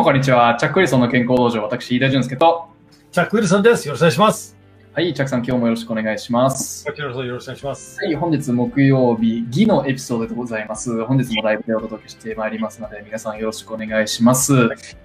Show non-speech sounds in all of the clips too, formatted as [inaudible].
もこんにちは。チャック・ウィルソンの健康道場、私、飯田淳介と、チャック・ウィルソンです。よろしくお願いします。はい、チャックさん、今日もよろしくお願いします。よろしくお願いします。はい、本日木曜日、技のエピソードでございます。本日もライブでお届けしてまいりますので、皆さんよろしくお願いします。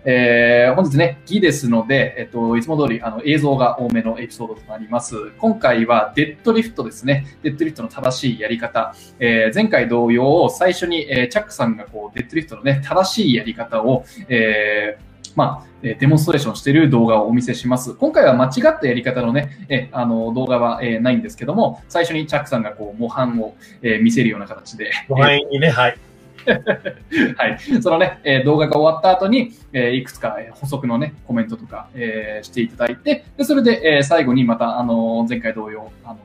えー、本日ね、技ですので、えっと、いつも通りあの映像が多めのエピソードとなります。今回はデッドリフトですね。デッドリフトの正しいやり方。えー、前回同様、最初に、えーチャックさんがこうデッドリフトのね、正しいやり方を、えーまあ、えーデモンストレーションしている動画をお見せします。今回は間違ったやり方のね、えーあの動画は、えーないんですけども、最初にチャックさんがこう模範を、えー見せるような形で、ご範囲にね、はい。[laughs] はい、そのね、えー動画が終わった後に、えーいくつかえー補足のね、コメントとか、えーしていただいて、でそれで、えー最後にまた、あのー前回同様、あの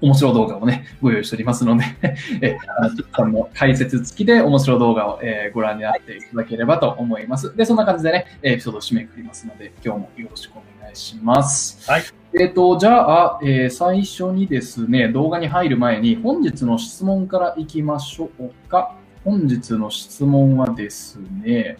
面白動画をね、ご用意しておりますので、[laughs] えーあの、さんの解説付きで面白動画を、えーご覧になっていただければと思います。で、そんな感じでね、エピソードを締めくくりますので、今日もよろしくお願いします。はい。えっ、と、じゃあ、えー最初にですね、動画に入る前に、本日の質問からいきましょうか。本日の質問はですね、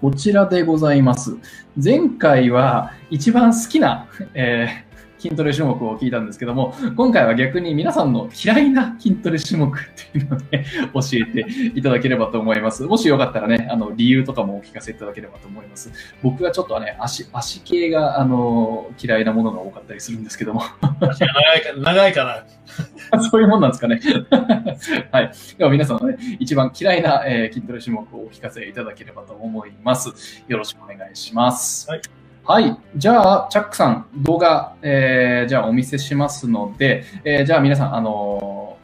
こちらでございます。前回は一番好きな、えー筋トレ種目を聞いたんですけども、今回は逆に皆さんの嫌いな筋トレ種目っていうのをね、教えていただければと思います。もしよかったらね、あの、理由とかもお聞かせいただければと思います。僕はちょっとね、足、足系が、あの、嫌いなものが多かったりするんですけども、長いか長いかな。[laughs] そういうもんなんですかね。[laughs] はい。では皆さんのね、一番嫌いな、えー筋トレ種目をお聞かせいただければと思います。よろしくお願いします。はい。はい。じゃあ、チャックさん、動画、えーじゃあお見せしますので、えーじゃあ皆さん、あのー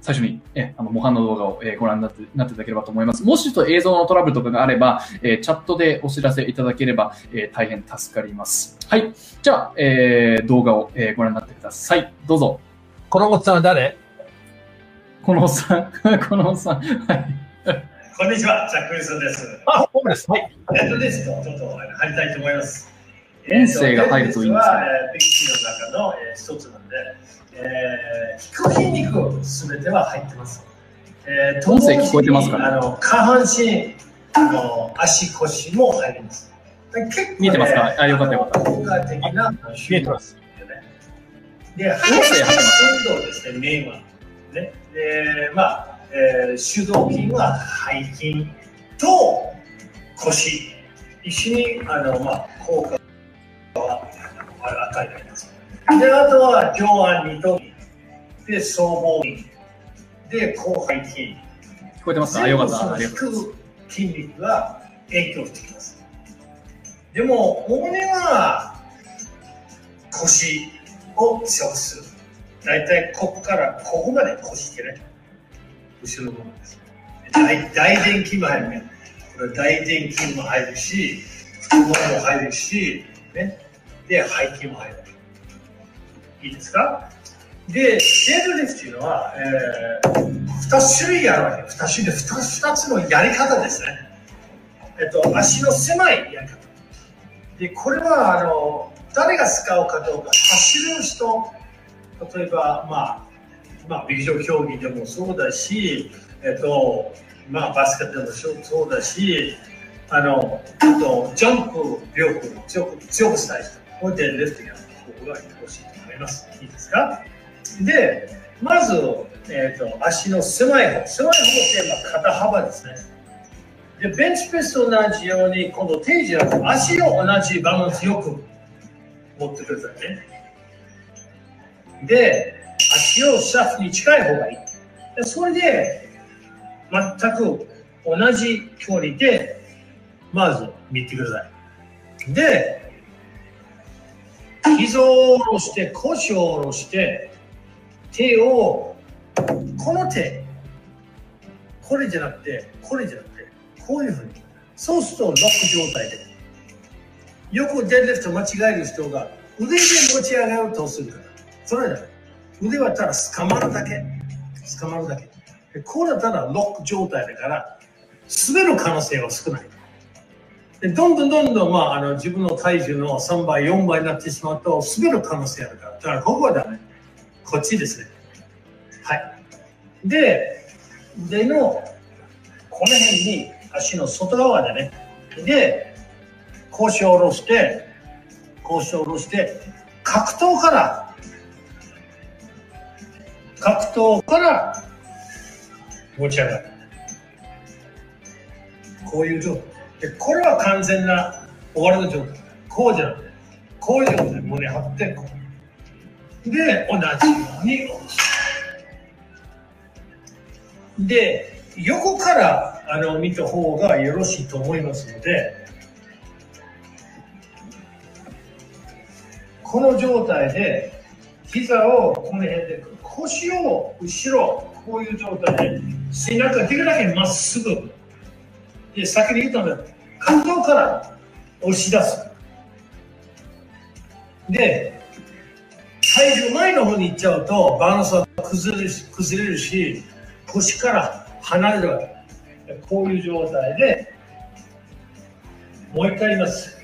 最初に、えあの模範の動画を、えーご覧になってなっていただければと思います。もしちょっと映像のトラブルとかがあれば、えーチャットでお知らせいただければ、えー大変助かります。はい。じゃあ、えー動画を、えーご覧になってください。どうぞ。このおっさんは誰？このおっさん、[laughs] このおっさん、はい。こんにちは、ジャック・ウィルソンです。あ、僕です。はい。ネットですと、ちょっと貼りたいと思います。音声が入るといいんですねえーとネットですは、えー、ビッグの中の、えー、一つなんで、えー、引く筋肉すべては入ってます。えー、音声聞こえてますか？ねあの下半身、あの足腰も入ります。結構ね見えてますか？あよかったよかった効果的な見えてます。で、声入ってます運動ですね、メインは。ね、で、まあ、えー、主導筋は背筋と腰、一緒に、あの、まあ、効果はあの与えられます。で、あとは上腕二頭筋、で、僧帽筋、で、広背筋。聞こえてます？かあよかった。ありがとうございます？その引く筋肉が影響してきます。でも、主には腰を強くする。大体ここからここまで腰ってね、後ろの方です。大大臀筋も入るね。これ大臀筋も入るし、太ももも入るし、ね。で、背筋も入る。いいですか？で、デッドリフっていうのは、えー、2種類あるわけ。2種類、2, つのやり方ですね。えっと、足の狭いやり方。で、これは、あの、誰が使うかどうか、走る人、例えば、まあ、まあ、陸上競技でもそうだし、えっと、まあ、バスケットでもそうだし、あの、あと、ジャンプ力を強く強くしたい人、これでレフトや僕が欲しいと思います。いいですかで、まず、えっと、足の狭い方、狭い方って、まあ、肩幅ですね。で、ベンチプレスと同じように、今度定時だと足を同じバランスよく持ってくださいね。で、足をシャフに近い方がいい。でそれで、全く同じ距離で、まず見てください。で、膝を下ろして、腰を下ろして、手を、この手、これじゃなくて、これじゃなくて、こういうふうに。そうするとロック状態で。よくデッドリフト間違える人が腕で持ち上げようとするから。それじゃ。腕はただ捕まるだけ。捕まるだけ。でこうだったらロック状態だから、滑る可能性は少ない。でどんどんどんどん、まあ、あの自分の体重の3倍、4倍になってしまうと滑る可能性あるから。だからここはダメ。こっちですね。はい。で、での、この辺に足の外側でね。で、腰を下ろして、腰を下ろして、格闘から、格闘から持ち上がる。こういう状態。で、これは完全な終わりの状態。こうじゃなくて、こういう状態。胸張って、こう。で、同じように下ろす。で、横からあの見た方がよろしいと思いますので、この状態で膝をこの辺で腰を後ろこういう状態で背中できるだけまっすぐで先に言ったので感動から押し出す。で体重前の方に行っちゃうとバランスは崩れるし崩れるし腰から離れるわけ。こういう状態でもう一回言います。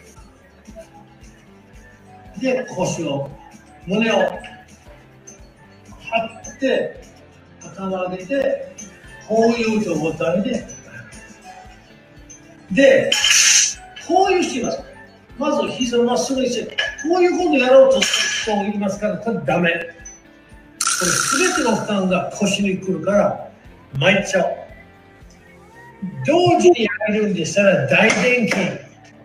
で腰を胸を張って頭上げてこういう状態ででこういう人いますまず膝をまっすぐにしてこういうことをやろうとする人いますからこれダメ。これ全ての負担が腰に来るから参っちゃう。同時にやれるんでしたら大臀筋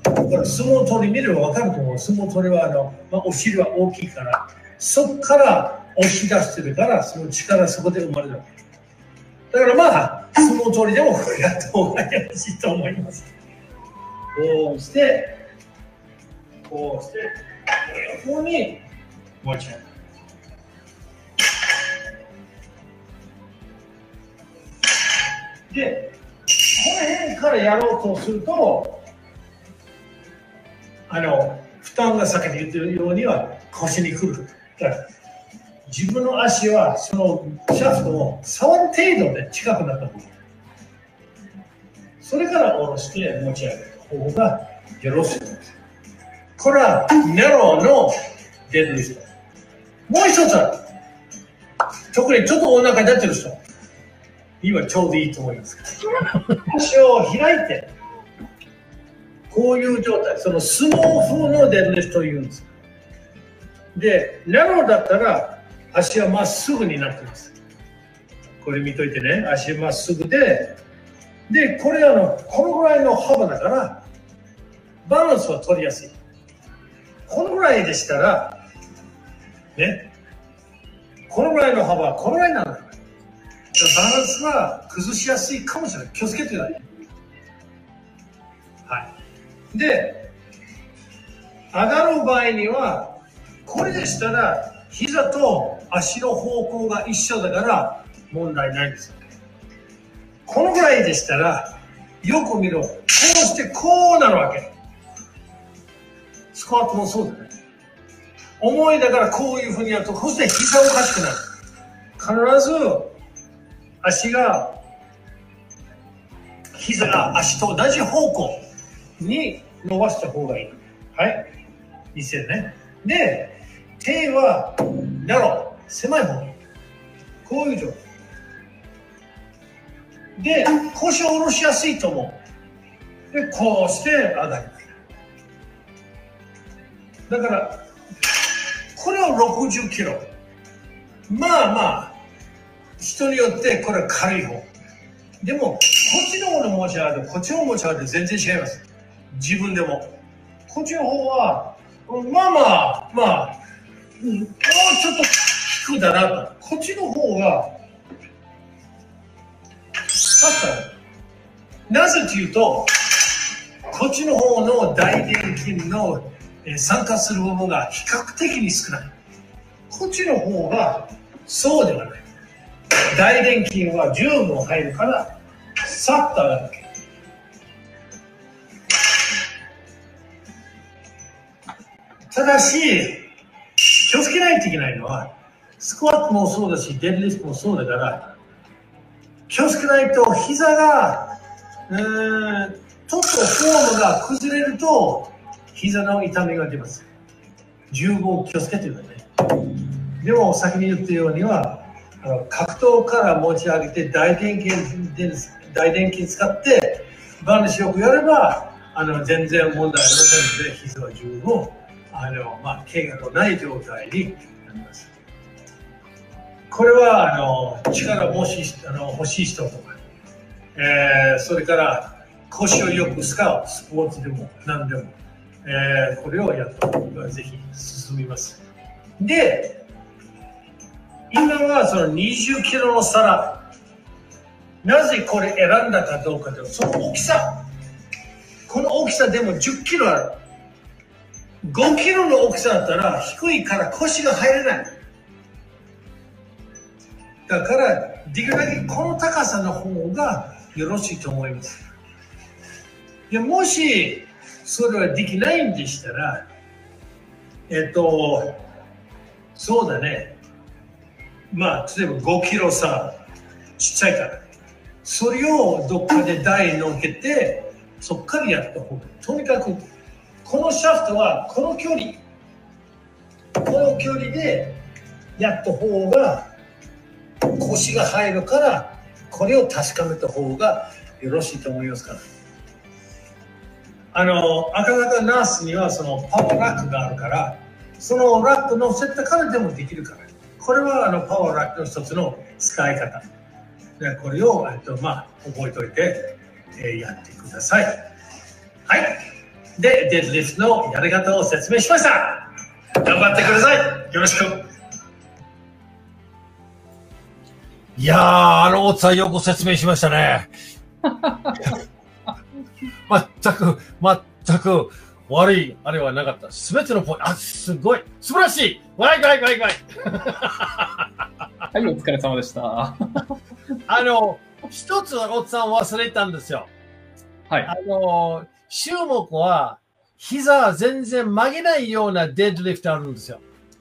これ相撲取り見れば分かると思う。相撲取りはあの、まあ、お尻は大きいからそこから押し出してるからその力そこで生まれるわけ。だからまあ相撲取りでもこれやった方がよろしいと思いますこうしてこうしてここに持ち上げるでこの辺からやろうとするとあの負担が先に言ってるようには腰にくるだから自分の足はそのシャフトを触る程度で近くなった方がそれから下ろして持ち上げる方がよろしいですこれはネロのデッドリフトもう一つある特にちょっとお腹に出てる人今ちょうどいいと思います足を開いてこういう状態その相撲風のデッドリフトというんですでネロだったら足はまっすぐになってます。これ見といてね。足まっすぐで。でこれあのこのぐらいの幅だからバランスは取りやすい。このぐらいでしたらね。このぐらいの幅はこのぐらいなんだ。からバランスは崩しやすいかもしれない。気をつけてください。はい。で上がる場合にはこれでしたら膝と足の方向が一緒だから問題ないんですよこのぐらいでしたらよく見ろ。こうしてこうなるわけ。スクワットもそうだね。重いだからこういうふうにやるとそして膝おかしくなる。必ず足が膝が足と同じ方向に伸ばした方がいい。はい。いいですよね。で手はなろ狭い方にこういう状態。で腰を下ろしやすいと思う。でこうして上がります。だからこれを60キロ。まあまあ人によってこれは軽い方。でもこっちの方の持ち上げこっちの持ち上げ全然違います。自分でも。こっちの方はまあまあまあ、もうちょっと低だなと。こっちの方がなぜというとこっちの方の大臀筋の参加する部分が比較的に少ない。こっちの方がそうではない。大臀筋は十分入るからさっと上がるただし気をつけないといけないのはスクワットもそうだしデッドリフトもそうだから気をつけないと膝がうーんちょっとフォームが崩れると膝の痛みが出ます。十分気をつけてください。でも先に言ったようにはあの格闘から持ち上げて大臀筋で大臀筋使ってバランスよくやれば、あの全然問題ありませんので、膝は十分、あのまあ、怪我のない状態になります。これはあの力もしあの欲しい人とか、えーそれから腰をよく使うスポーツでも何でも、えーこれをやった方がぜひ進みます。で、今はその20キロの皿、なぜこれ選んだかどうかというと、その大きさ、この大きさでも10キロある。5キロの大きさだったら低いから腰が入れない。だから、できるだけこの高さの方がよろしいと思います。でもし、それはできないんでしたら、えっと、そうだね。まあ、例えば5キロさ、ちっちゃいから。それをどっかで台に乗っけて、そっからやった方が。とにかく、このシャフトはこの距離、この距離でやった方が腰が入るから、これを確かめた方がよろしいと思いますから。あの、赤坂ナースにはそのパワーラックがあるから、そのラック乗せたからでもできるから。これはあのパワーラックの一つの使い方。でこれを、えっと、まあ、覚えておいて、えーやってください。はい。で、デッドリフトのやり方を説明しました。頑張ってください。よろしく。いやー、あの、大津さんよく説明しましたね。[laughs] 全く、全く悪い、あれはなかった。すべてのポイント、あ、すごい、素晴らしいわいわいわいわい [laughs] はい、お疲れ様でした。[laughs] あの、一つ大津さん忘れたんですよ。はい。あの、注目は、膝全然曲げないようなデッドリフトあるんですよ。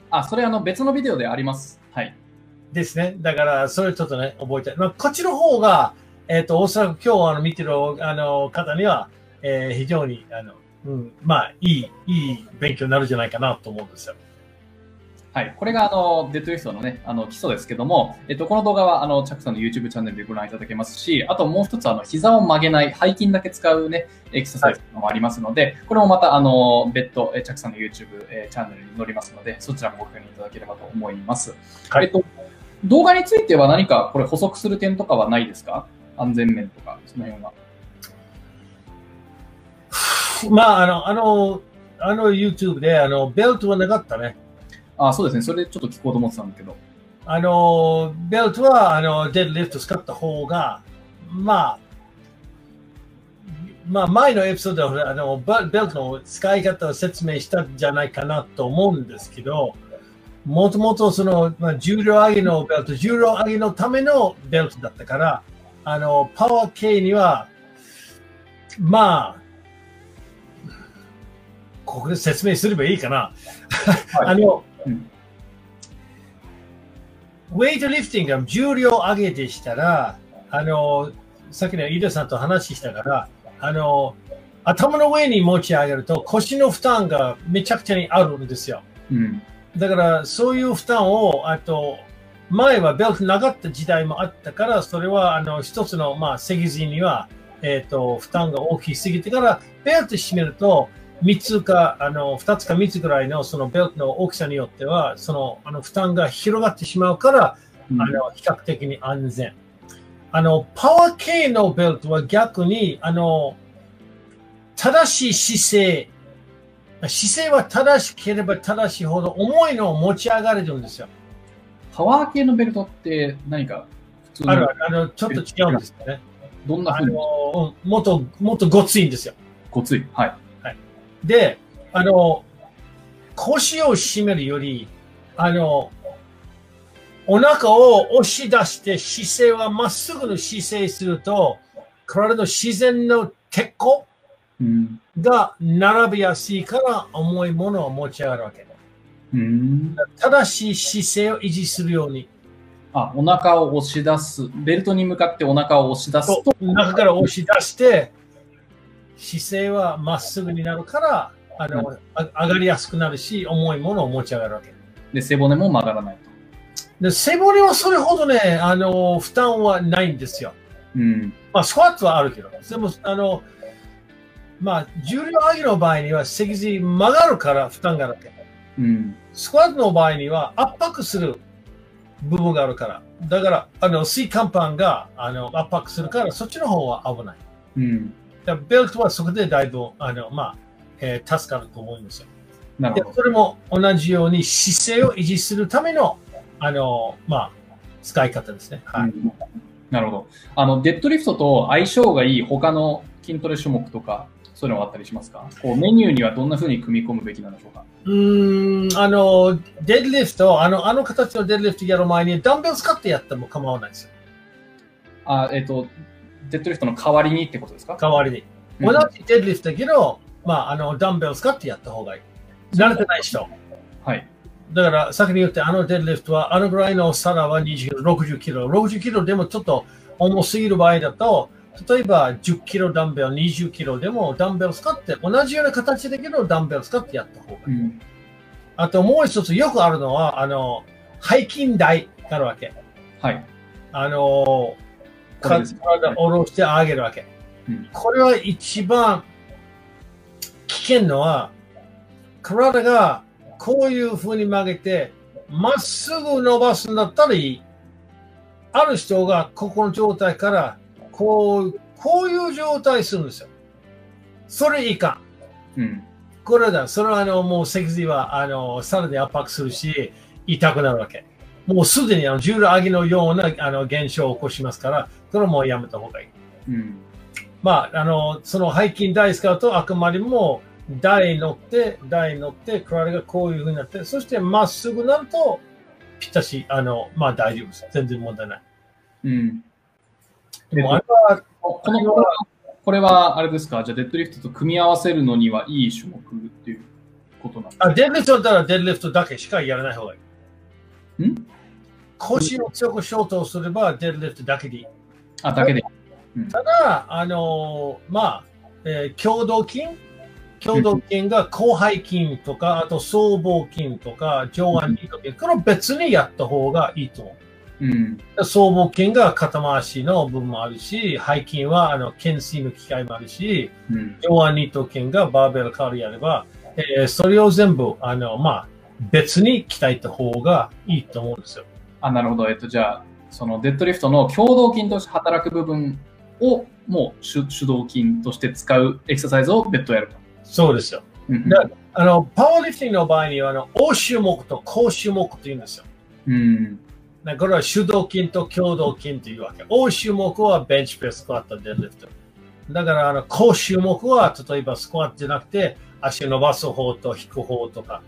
あ、それあの別のビデオであります。はい。ですね。だから、それちょっとね、覚えて。まあ、こっちの方が、えっ、と、おそらく今日あの見てるあの方には、えー非常に、あの、うん、まあ、いい、いい勉強になるんじゃないかなと思うんですよ。はい。これがあのデッドリフトのね、あの基礎ですけども、えっと、この動画はあのチャックさんの YouTube チャンネルでご覧いただけますし、あともう一つあの膝を曲げない、背筋だけ使うね、エクササイズもありますので、これもまたあの別途、えチャックさんの YouTube、えチャンネルに載りますので、そちらもご確認いただければと思います。はいえっと、動画については何かこれ補足する点とかはないですか？安全面とか、その辺は。まあ、あの、あの、あの YouTube で、あの、ベルトはなかったね。あ、そうですね。それでちょっと聞こうと思ってたんだけど。あの、ベルトは、あの、デッドリフト使った方が、まあ、まあ、前のエピソードであのベベルトの使い方を説明したんじゃないかなと思うんですけど、もともとその、まあ、重量上げのベルト、重量上げのためのベルトだったから、あの、パワー系には、まあ、ここで説明すればいいかな。はい [laughs] あの、うんウェイトリフティングが重量上げでしたら、あの、さっきの井戸さんと話したから、あの、頭の上に持ち上げると腰の負担がめちゃくちゃにあるんですよ。うん。だから、そういう負担を、あと、前はベルトなかった時代もあったから、それは、あの、一つの、まあ、脊髄には、えっ、と、負担が大きすぎてから、ベルト締めると、三つか、あの、二つか三つぐらいの、そのベルトの大きさによっては、その、あの、負担が広がってしまうから、うんあの、比較的に安全。あの、パワー系のベルトは逆に、あの、正しい姿勢、姿勢は正しければ正しいほど重いのを持ち上がれるんですよ。パワー系のベルトって何か普通のあるあの、ちょっと違うんですよね。あどんな風に？の、うんもっと、もっとごついんですよ。ごつい。はい。で、あの、腰を締めるより、あの、お腹を押し出して姿勢はまっすぐの姿勢すると、体の自然の鉄鋼うん。が並びやすいから重いものを持ち上がるわけ。うん。正しい姿勢を維持するように。あ、お腹を押し出す。ベルトに向かってお腹を押し出すと。中から押し出して、姿勢はまっすぐになるから、あの、あ上がりやすくなるし、重いものを持ち上がるわけ。で、背骨も曲がらないと。で背骨はそれほどね、あの、負担はないんですよ。うん。まあ、スクワットはあるけど、でも、あの、まあ、重量上げの場合には、脊髄曲がるから負担があるわけ。うん。スクワットの場合には圧迫する部分があるから。だから、あの、水管パンがあの圧迫するから、そっちの方は危ない。うん。だベルトはそこでだいぶ、あの、まあ、えー助かると思いますよ。でなるほど。それも同じように姿勢を維持するための、あの、まあ、使い方ですね。はい。うんなるほど。あの、デッドリフトと相性がいい他の筋トレ種目とか、そういうのがあったりしますか？こうメニューにはどんな風に組み込むべきなんでしょうか？うーん、あの、デッドリフト、あの、あの形のデッドリフトやる前にダンベル使ってやっても構わないですよ。あ、えっ、と、デッドリフトの代わりにってことですか？代わりに。うん同じデッドリフトだけど、まあ、あの、ダンベル使ってやった方がいい。慣れてない人。はい。だから、先に言って、あのデッドリフトは、あのぐらいの皿は20キロ、60キロ。60キロでもちょっと重すぎる場合だと、例えば10キロダンベル、20キロでもダンベル使って、同じような形だけどダンベル使ってやった方がいい。うん。あともう一つよくあるのは、あの、背筋台があるわけ。はい。あの、これですね体を下ろして上げるわけ。うんこれは一番危険のは、体がこういう風に曲げて、まっすぐ伸ばすんだったらいい。ある人がここの状態から、こう、こういう状態するんですよ。それいかん。うん。これだ。それはあの、もう脊髄は、あの、さらに圧迫するし、痛くなるわけ。もうすでにあの重量上げのようなあの現象を起こしますから、それはもうやめた方がいい。うん。まあ、あの、その背筋台使うと、あくまでも台に乗って、台に乗って、体がこういうふうになって、そしてまっすぐなると、ぴったし、あの、まあ大丈夫です。全然問題ない。うん。でも、あれは、この、これは、あれですか？じゃあ、デッドリフトと組み合わせるのにはいい種目っていうことなんですか？あデッドリフトだったらデッドリフトだけしかやらない方がいい。ん？腰を強くしようとすれば、デッドリフトだけでいい。あ、だけで。ただ、あのまあ、えー共同筋共同筋が広背筋とか、あと僧帽筋とか、上腕二頭筋、これを別にやった方がいいと思う。うん。僧帽筋が肩回しの部分もあるし、背筋はあの懸垂の機械もあるし、うん。上腕二頭筋がバーベル代わりやれば、えーそれを全部、あの、まあ、別に鍛えた方がいいと思うんですよ。あ、なるほど。えっと、じゃあ、そのデッドリフトの共同筋として働く部分を、もう主主導筋として使うエクササイズを別途やると。そうですよ。うんだあの、パワーリフティングの場合には、あの、大種目と高種目と言うんですよ。うん。だこれは主導筋と共同筋というわけ。大種目はベンチプレス、スクワット、デッドリフト。だから、あの、高種目は、例えばスクワットじゃなくて、足を伸ばす方と引く方とか、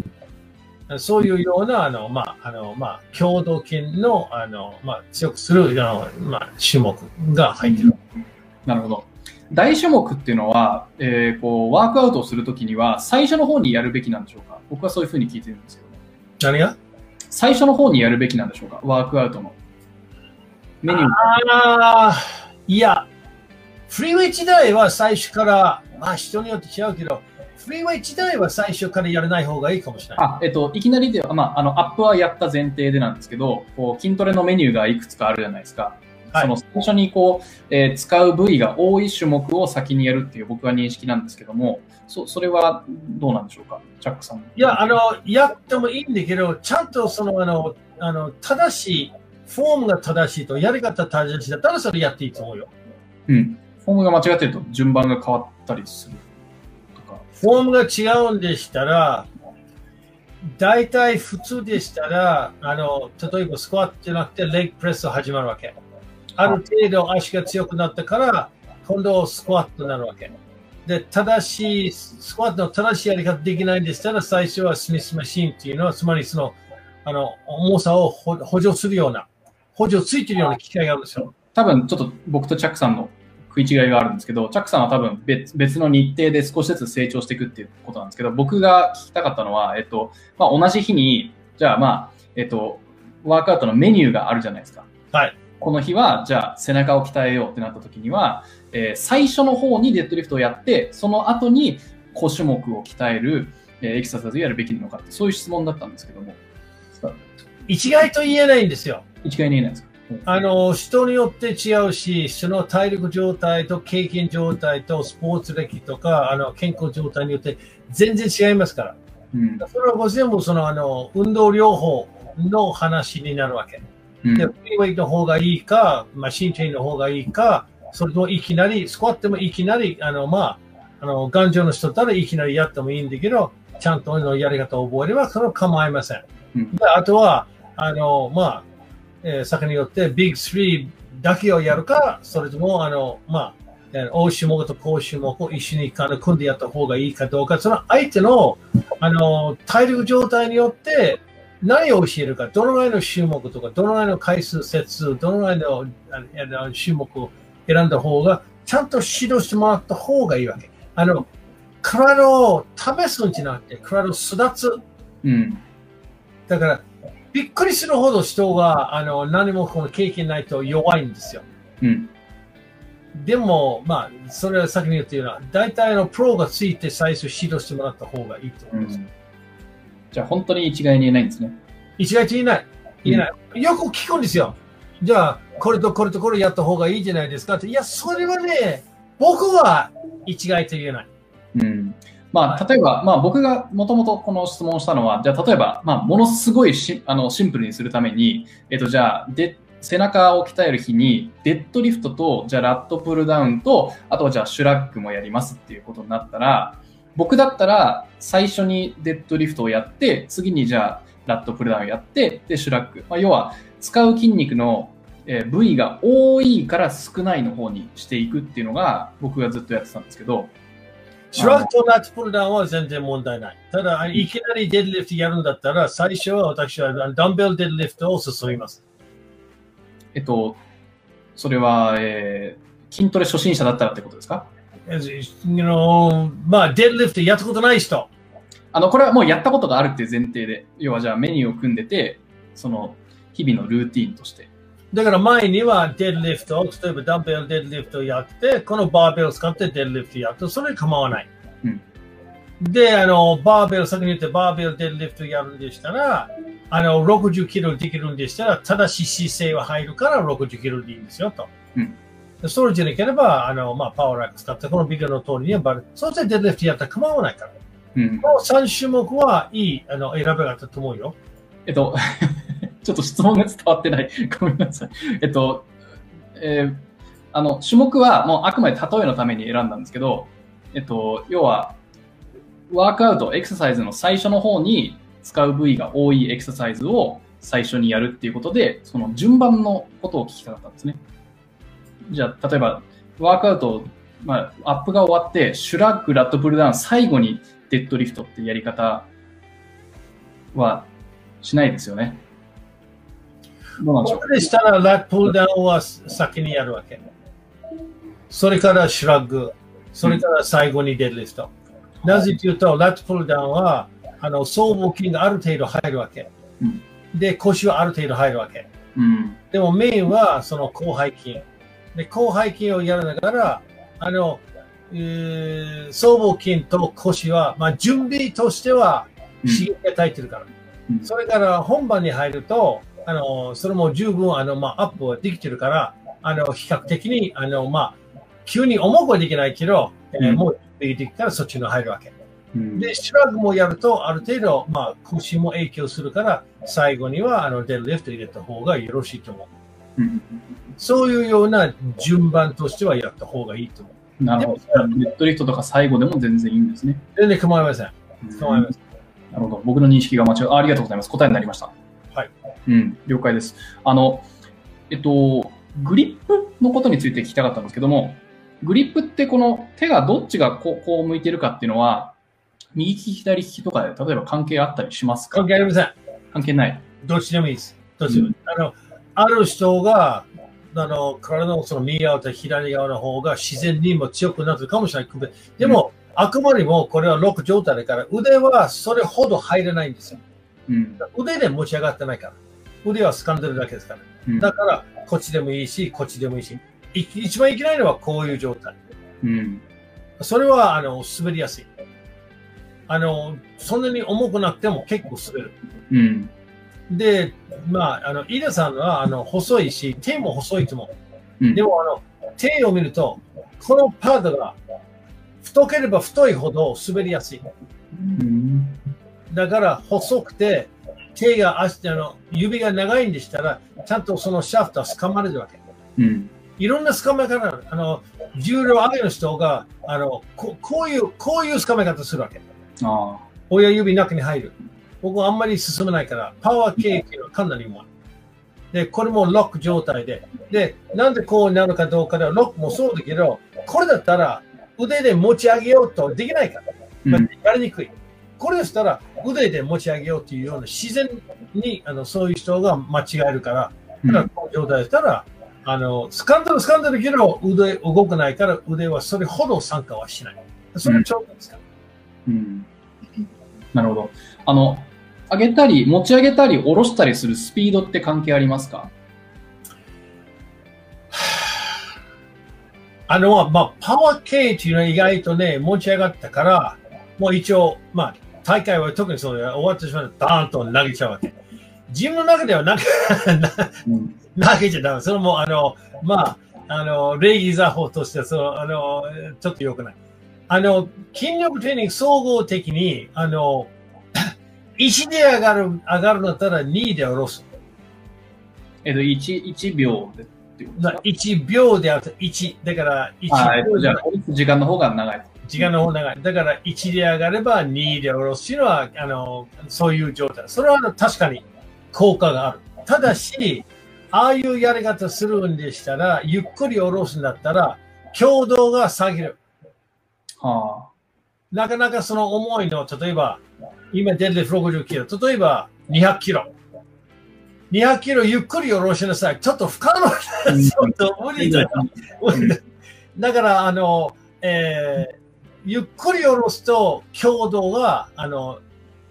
そういうような、あの、まあ、あの、まあ、共同筋の、あの、まあ、強くする、あの、まあ、種目が入ってる。なるほど。大種目っていうのは、えーこう、ワークアウトをするときには、最初の方にやるべきなんでしょうか？僕はそういうふうに聞いてるんですけどね。何が？最初の方にやるべきなんでしょうか？ワークアウトの。メニュー。ああ、いや、フリーウェイ時代は最初から、まあ人によって違うけど、フリーウェイ時代は最初からやらない方がいいかもしれない。あ、えっと、いきなりでは、まあ、あの、アップはやった前提でなんですけど、こう、筋トレのメニューがいくつかあるじゃないですか。はいその最初にこう、えー使う部位が多い種目を先にやるっていう僕は認識なんですけども、そそれはどうなんでしょうか？チャックさん。いや、あの、やってもいいんだけど、ちゃんとその、あの、あの正しい、フォームが正しいと、やり方正しいだったらそれやっていいと思うよ。うん。フォームが間違ってると順番が変わったりする。フォームが違うんでしたら、大体普通でしたら、あの、例えばスクワットじゃなくてレッグプレスを始まるわけ。ある程度足が強くなったから、今度スクワットになるわけ。で、正しい、スクワットの正しいやり方できないんでしたら、最初はスミスマシンっていうのは、つまりその、あの、重さを補補助するような、補助ついてるような機械があるんですよ。多分ちょっと僕とチャックさんの食い違いがあるんですけど、チャックさんは多分別別の日程で少しずつ成長していくっていうことなんですけど、僕が聞きたかったのは、えっと、まあ、同じ日に、じゃあまあ、えっと、ワークアウトのメニューがあるじゃないですか。はい。この日は、じゃあ背中を鍛えようってなった時には、えー最初の方にデッドリフトをやって、その後に小種目を鍛える、えーエクササイズをやるべきなのかって、そういう質問だったんですけども、一概と言えないんですよ。一概に言えないですか？あの、人によって違うし、その体力状態と経験状態とスポーツ歴とか、あの、健康状態によって全然違いますから。うん。それは全部その、あの、運動療法の話になるわけ。うんで、フリーウェイの方がいいか、マシンチェインの方がいいか、それともいきなり、スクワットもいきなり、あの、まあ、あの、頑丈の人だったらいきなりやってもいいんだけど、ちゃんとのやり方を覚えれば、それは構いません。うんであとは、あの、まあ、えー先によってビッグ3だけをやるか、それとも、あの、まあ、えー大種目と高種目を一緒に組んでやった方がいいかどうか、その相手の、あの、体力状態によって、何を教えるか、どのぐらいの種目とか、どのぐらいの回数、節、どのぐらいのあのあの種目を選んだ方が、ちゃんと指導してもらった方がいいわけ。あの、体を試すんじゃなくて、体を育つ。うん。だから、びっくりするほど人があの何もこの経験ないと弱いんですよ。うん。でも、まあ、それは先に言ってるのは、大体のプロがついて最初指導してもらった方がいいとう思います。ん。じゃあ本当に一概に言えないんですね。一概言えない。言えない。よく聞くんですよ。じゃあ、これとこれとこれやった方がいいじゃないですかって。いや、それはね、僕は一概と言えない。うん。まあ、例えば、まあ、僕がもともとこの質問をしたのは、じゃあ、例えば、まあ、ものすごいしあのシンプルにするために、えっと、じゃあ、で、背中を鍛える日に、デッドリフトと、じゃあ、ラットプルダウンと、あとはじゃあ、シュラッグもやりますっていうことになったら、僕だったら、最初にデッドリフトをやって、次にじゃあ、ラットプルダウンをやって、で、シュラッグ。まあ、要は、使う筋肉の、え部位が多いから少ないの方にしていくっていうのが、僕がずっとやってたんですけど、シュラッグとラットプルダウンは全然問題ない。ただ、いきなりデッドリフトやるんだったら、最初は私はダンベルデッドリフトを進みます。えっと、それは、えー筋トレ初心者だったらってことですか？you know まあ、デッドリフトやったことない人。あの、これはもうやったことがあるっていう前提で、要はじゃあメニューを組んでて、その、日々のルーティーンとして。だから前にはデッドリフト、例えばダンベルデッドリフトをやって、このバーベルを使ってデッドリフトやると、それ構わない。うんで、あの、バーベル、先に言ってバーベルデッドリフトやるんでしたら、あの、60キロできるんでしたら、正しい姿勢は入るから60キロでいいんですよ、と。うんでそれじゃなければ、あの、まあ、パワーラック使って、このビデオの通りにはバル、そうしてデッドリフトやったら構わないから。うん。この3種目はいい、あの、選べ方と思うよ。えっと、ちょっと質問が伝わってない。[laughs] ごめんなさい。えっと、えーあの、種目はもうあくまで例えのために選んだんですけど、えっと、要は、ワークアウト、エクササイズの最初の方に使う部位が多いエクササイズを最初にやるっていうことで、その順番のことを聞きたかったんですね。じゃあ、例えば、ワークアウト、まあ、アップが終わって、シュラッグ、ラットプルダウン、最後にデッドリフトってやり方はしないですよね。どうでしょう僕でしたら、ラットプルダウンは先にやるわけ。それからシュラッグ、それから最後にデッドリフト。なぜというと、ラットプルダウンは、あの、僧帽筋がある程度入るわけ。うんで、腰はある程度入るわけ。うん。でもメインはその広背筋。で、広背筋をやりながら、あの、えー、僧帽筋と腰は、まあ、準備としてはうん刺激が足りてるから。うんそれから本番に入ると、あの、それも十分、あの、まあ、アップはできてるから、あの、比較的に、あの、まあ、急に重くはできないけど、えーうんもうできたらそっちの入るわけ。うんで、シュラグもやると、ある程度、まあ、腰も影響するから、最後には、あの、デッドリフト入れた方がよろしいと思う。うんそういうような順番としてはやった方がいいと思う。なるほど。ネットリフトとか最後でも全然いいんですね。全然構いません。構いません。なるほど。僕の認識が間違いあありがとうございます。答えになりました。はい。うん、了解です。あの、えっと、グリップのことについて聞きたかったんですけども、グリップってこの手がどっちがこうこう向いてるかっていうのは、右利き、左利きとかで例えば関係あったりしますか？関係ありません。関係ない。どっちでもいいです。どっちでもいい。あの、ある人が、あの、体のその右側と左側の方が自然にも強くなってるかもしれない。でも、あくまでもこれはロック状態だから、腕はそれほど入れないんですよ。うん。腕で持ち上がってないから。腕は掴んでるだけですから。うんだから、こっちでもいいし、こっちでもいいし。い一番いけないのはこういう状態。うん。それは、あの、滑りやすい。あの、そんなに重くなくても結構滑る。うん。で、まあ、あの、イダさんは、あの、細いし、手も細いと思う。うんでも、あの、手を見ると、このパードが太ければ太いほど滑りやすい。うんだから、細くて、手が足あの指が長いんでしたら、ちゃんとそのシャフトは掴まれるわけ。うん。いろんな掴め方があるあの、重量上げの人が、あのこ、こういう、こういう掴め方するわけ。ああ。親指中に入る。僕はあんまり進めないから、パワー系っていうのはかなりうまい。で、これもロック状態で。で、なんでこうなるかどうかでは、ロックもそうだけど、これだったら腕で持ち上げようとできないから。やりにくい。これでしたら腕で持ち上げようというような自然にあのそういう人が間違えるから、うんだからこの状態だったら、あの、掴んでる掴んでるけど腕動かないから腕はそれほど参加はしない。それはちょうどですか？うん。なるほど。あの、上げたり、持ち上げたり、下ろしたりするスピードって関係ありますか？[sighs] あの、まあ、パワー系っていうのは意外とね、持ち上がったから、もう一応、まあ、大会は特にそれ終わってしまうと、ダーンと投げちゃうわけ。自分の中では投げうん。投げちゃダメ。それも、あの、まあ、あの、礼儀作法としては、その、あの、ちょっと良くない。あの、筋力トレーニング総合的に、あの、1で上がる、上がるのだったら2で下ろす。えっと、1、1秒でってことですか？1秒であると1。だから、1あーえっと、じゃあ、秒じゃ下ろす時間の方が長い。時間の方が長い。だから1で上がれば2で下ろすっていうのは、あの、そういう状態。それは確かに効果がある。ただし、ああいうやり方するんでしたら、ゆっくり下ろすんだったら、強度が下げる。はなかなかその重いの、例えば、今デッドリフト60キロ、例えば200キロ。200キロゆっくり下ろしなさい。ちょっと不可能だ。うんちょっと無理だよ。ん [laughs] だから、あの、えーゆっくり下ろすと、強度が、あの、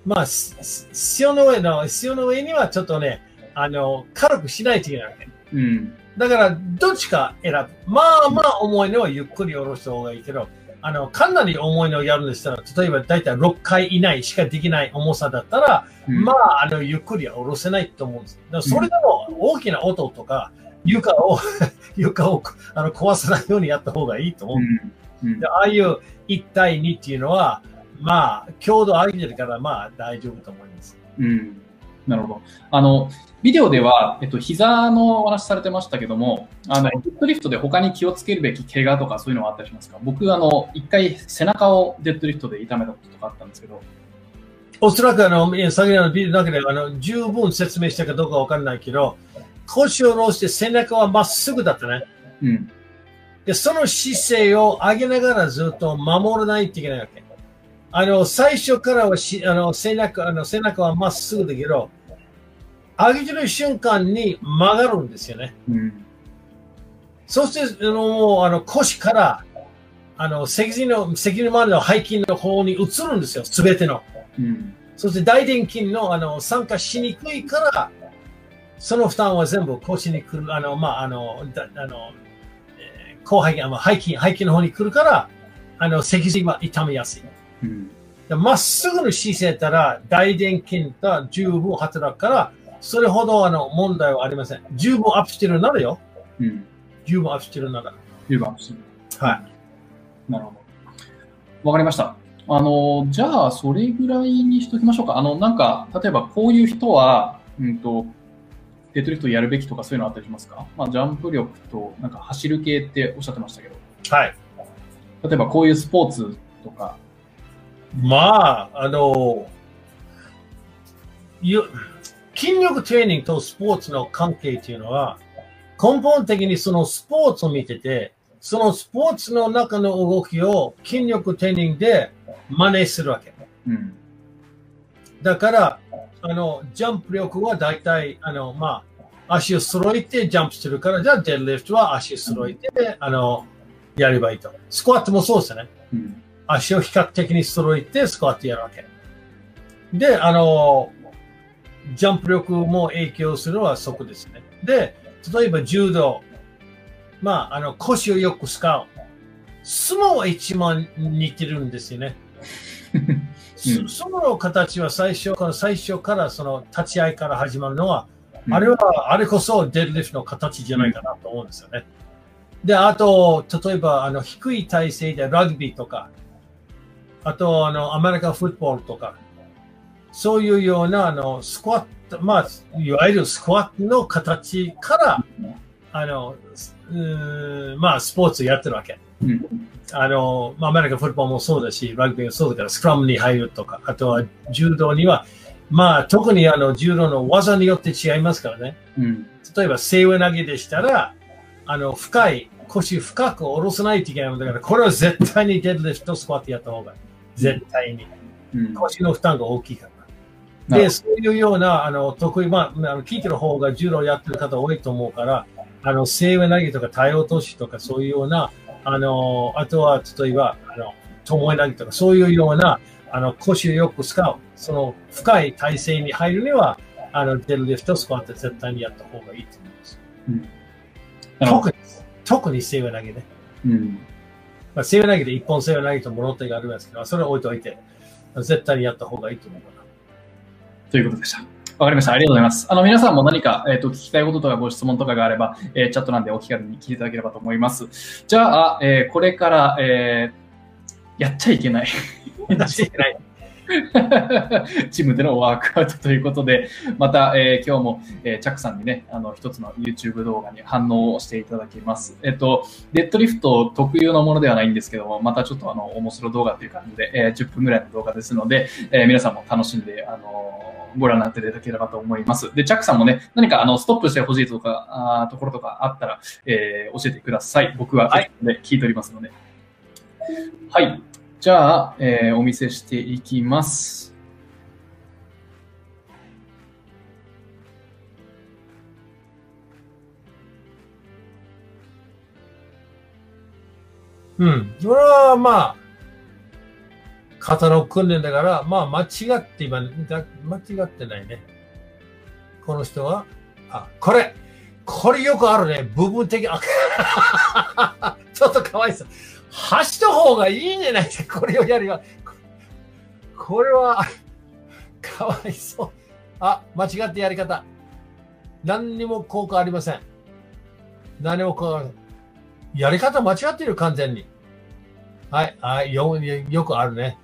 まあ、潮の上の、潮の上にはちょっとね、あの、軽くしないといけないわけ。うん。だから、どっちか選ぶ。まあまあ重いのはゆっくり下ろした方がいいけど、あの、かなり重いのをやるんでしたら、例えば大体6回以内しかできない重さだったら、うんまあ、あの、ゆっくりは下ろせないと思うんです。だからそれでも大きな音とか、床を、[laughs] 床をあの壊さないようにやった方がいいと思う。うん。うんでああいう1対2っていうのは、まあ、強度上げてるから、まあ、大丈夫と思います。うん。なるほど。あの、ビデオでは、えっと、膝のお話されてましたけども、あの、デッドリフトで他に気をつけるべき怪我とかそういうのはあったりしますか？僕、あの、一回背中をデッドリフトで痛めたこととかあったんですけど、おそらくあの、先ほどのビデオの中であの十分説明したかどうかわかんないけど、腰を下ろして背中はまっすぐだったね。うん。で、その姿勢を上げながらずっと守らないといけないわけ。あの、最初からはしあの背中あの背中はまっすぐだけど、上げてる瞬間に曲がるんですよね。うん。そして、あの、もうあの腰から、あの、脊髄の、脊髄周りの背筋の方に移るんですよ。すべての。うん。そして大臀筋のあの参加しにくいから、その負担は全部腰に来る、あの、まあ、あの、だあの、えー後背筋、背筋、背筋の方に来るから、あの、脊髄は痛めやすい。うん。でまっすぐの姿勢たら、大臀筋が十分働くから、それほどあの問題はありません。十分アップしてるならよ。うん。十分アップしてるなら。10番してる。はい。なるほど。わかりました。あの、じゃあ、それぐらいにしときましょうか。あの、なんか、例えばこういう人は、うんと、デッドリフトやるべきとかそういうのあったりしますか？まあ、ジャンプ力と、なんか走る系っておっしゃってましたけど、はい。例えばこういうスポーツとか、まあ、あの、よ筋力トレーニングとスポーツの関係っていうのは、根本的にそのスポーツを見てて、そのスポーツの中の動きを筋力トレーニングで真似するわけ。うん。だから、あの、ジャンプ力は大体、あの、まあ、足を揃えてジャンプするから、じゃあデッドリフトは足を揃えて、あの、やればいいと。スクワットもそうですね。うん。足を比較的に揃えてスクワットやるわけ。で、あの、ジャンプ力も影響するのはそこですね。で、例えば柔道。まあ、あの、腰をよく使う。相撲は一番似てるんですよね。すうん相撲の形は最初から、最初からその立ち合いから始まるのは、あれは、あれこそデッドリフトの形じゃないかなと思うんですよね。で、あと、例えば、あの、低い体勢でラグビーとか、あと、あの、アメリカフットボールとか、そういうような、あの、スクワット、まあ、いわゆるスクワットの形から、あの、まあ、スポーツやってるわけ。うんあの、まあ、アメリカフットボールもそうだし、ラグビーもそうだから、スクラムに入るとか、あとは柔道には、まあ、特にあの、柔道の技によって違いますからね。うん。例えば、背負い投げでしたら、あの、深い、腰深く下ろさないといけないのだから、これは絶対にデッドリフトスクワットやった方がいい。絶対に。うん。腰の負担が大きいから。で、そういうような、あの、得意、まあ、あの聞いてる方が柔道やってる方多いと思うから、あの、背負い投げとか体落としとかそういうような、あの、あとは、例えば、あの、巴投げとかそういうような、あの、腰をよく使う、その深い体勢に入るには、あの、デッドリフトスクワット絶対にやった方がいいと思います。なるほど特に、特に背負い投げね。うん。まあ、背負い投げで一本背負い投げと物手がありますけど、それは置いといて、絶対にやった方がいいと思うかな。ということでした。わかりました。ありがとうございます。あの、皆さんも何か、えっ、と、聞きたいこととかご質問とかがあれば、えーチャットなんでお気軽に聞いていただければと思います。じゃあ、えーこれから、えーやっちゃいけない。やっちゃいけない。[laughs] チームでのワークアウトということで、また、えー今日も、えーチャックさんにね、あの、一つの YouTube 動画に反応をしていただきます。えっ、と、デッドリフト特有のものではないんですけども、またちょっとあの、面白動画という感じで、えー10分ぐらいの動画ですので、えー皆さんも楽しんで、あのーご覧になっていただければと思います。で、チャックさんもね、何かあの、ストップしてほしいとか、あーところとかあったら、えー教えてください。僕は、はいで聞いておりますので。はい。じゃあ、えーお見せしていきます。うん。それはまあ、肩の訓練だから、まあ間違って今、間違ってないね。この人は、あ、これ、これよくあるね。部分的、あ [laughs] ちょっとかわいそう。走った方がいいんじゃないですか？これをやりは。これは、かわいそう。あ、間違ってやり方。何にも効果ありません。何も効果ありません。やり方間違ってる、完全に。はい、はい、よよくあるね。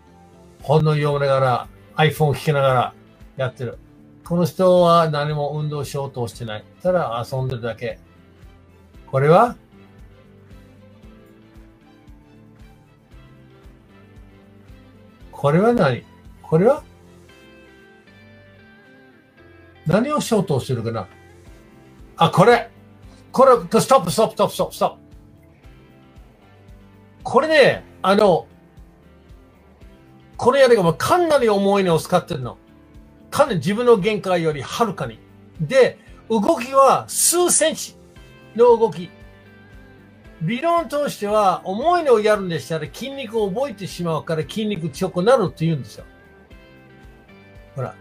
本の読みながら、iPhone 弾きながらやってる。この人は何も運動しようとしてない。ただ遊んでるだけ。これはこれは何？これは？何をしようとしてるかな？あ、これこれ、ストップ、ストップ、ストップ、ストップ、ストップ。これね、あの、これやりがもうかなり重いのを使ってるの。かなり自分の限界よりはるかに。で、動きは数センチの動き。理論としては、重いのをやるんでしたら筋肉を覚えてしまうから筋肉強くなるって言うんですよ。ほら。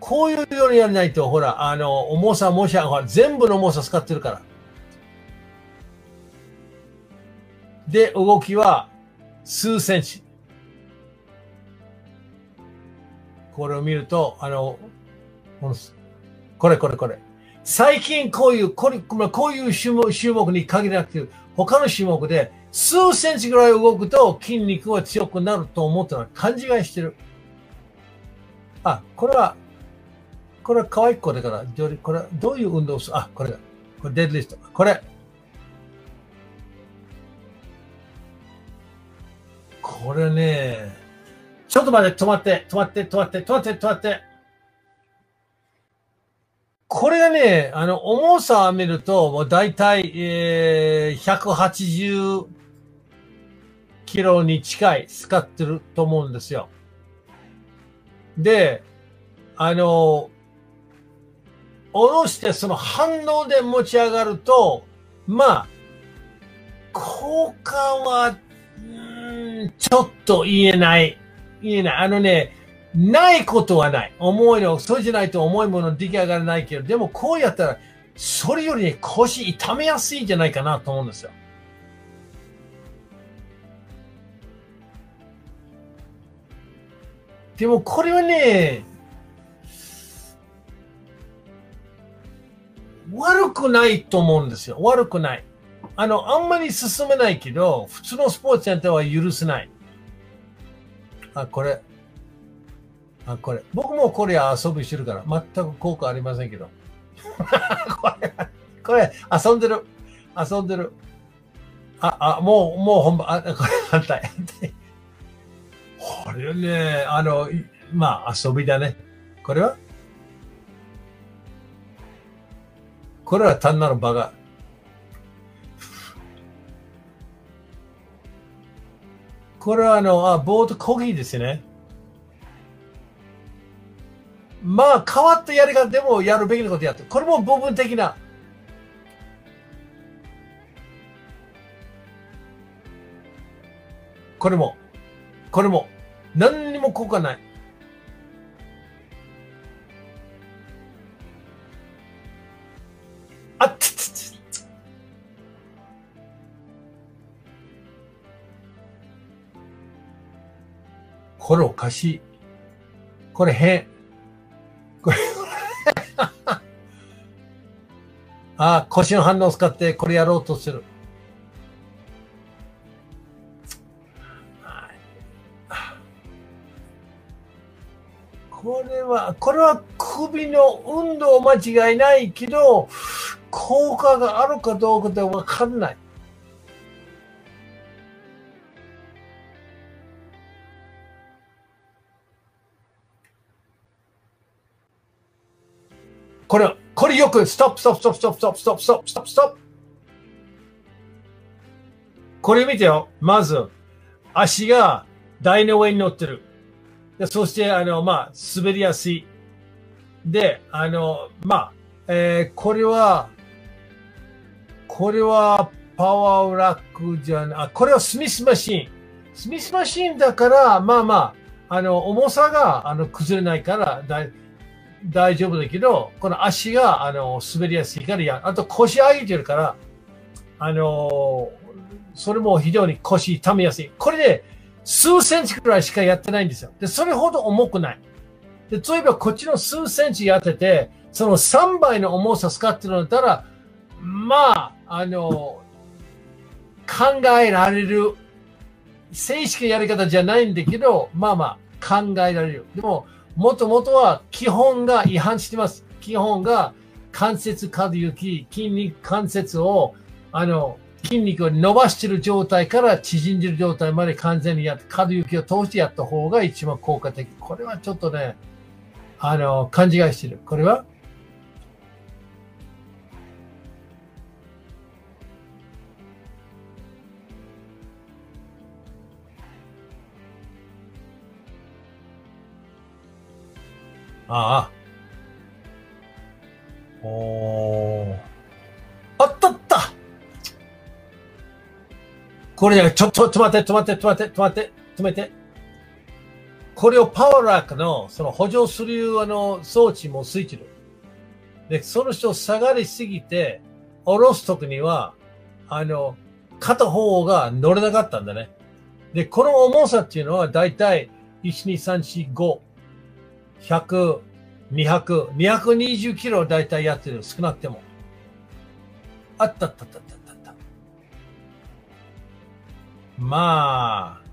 こういうようにやらないと、ほら、あの、重さ、重さ、ほら、全部の重さ使ってるから。で、動きは数センチ。これを見ると、あ、のこれこれこれ。最近こういう、これ、こういう種目種目に限らなくて、他の種目で数センチぐらい動くと筋肉は強くなると思ったら勘違いしてる。あ、これは、これは可愛い子だから、これはどういう運動をする？あ、これだ。これデッドリフト。これ。これね、ちょっと待って、止まって、止まって、止まって、止まって、止まって。これがね、あの、重さを見ると、もう大体、えー、180キロに近い使ってると思うんですよ。で、あの、下ろしてその反応で持ち上がると、まあ、効果は、うんちょっと言えない。言えない。あのね、ないことはない。重いの、そうじゃないと重いもの出来上がらないけど、でもこうやったら、それよりね、腰痛めやすいんじゃないかなと思うんですよ。でもこれはね、悪くないと思うんですよ。悪くない。あの、あんまり進めないけど、普通のスポーツセンターは許せない。あ、これ。あ、これ。僕もこれ遊びしてるから、全く効果ありませんけど。[laughs] これ、これ、遊んでる。遊んでる。あ、あ、もう、もう本番、あ、これ反対。これね、あの、まあ、遊びだね。これは？これは単なる場が。これはあの、あ、ボートコーヒーですね。まあ、変わったやり方でもやるべきなことやって。これも部分的な。これも。これも。何にも効果ない。あっつつつ。これおかしい。これ変。あ、腰の反応を使ってこれやろうとする。これは、これは首の運動間違いないけど、効果があるかどうかでわかんない。これ、これよく、ストップ、ストップ、ストップ、ストップ、ストップ、ストップ、ストップ、ストップ、これ見てよ。まず、足が台の上に乗ってる。でそして、あの、まあ、滑りやすい。で、あの、まあ、えー、これは、これはパワーラックじゃな、あ、これはスミスマシン。スミスマシンだから、まあまあ、あの、重さが、あの、崩れないから大、大丈夫だけど、この足が、あの、滑りやすいからや、あと腰上げてるから、あの、それも非常に腰痛めやすい。これで、数センチくらいしかやってないんですよ。で、それほど重くない。で、例えばこっちの数センチやってて、その3倍の重さ使ってるんだったら、まあ、あの、考えられる、正式なやり方じゃないんだけど、まあまあ、考えられる。でも、もともとは基本が違反してます。基本が関節可動域、筋肉関節を、あの、筋肉を伸ばしている状態から縮んでいる状態まで完全にやって、可動域を通してやった方が一番効果的。これはちょっとね、あの、勘違いしてる。これはああ。おー。あったったこれね、ちょっと、止まって、止まって、止まって、止まって、止めて。これをパワーラックの、その補助するあの装置もついてる。で、その人下がりすぎて、下ろすときには、あの、片方が乗れなかったんだね。で、この重さっていうのはだいたい1、2、3、4、5、100、200、220キロだいたいやってる。少なくても。あったったったったったった。まあ、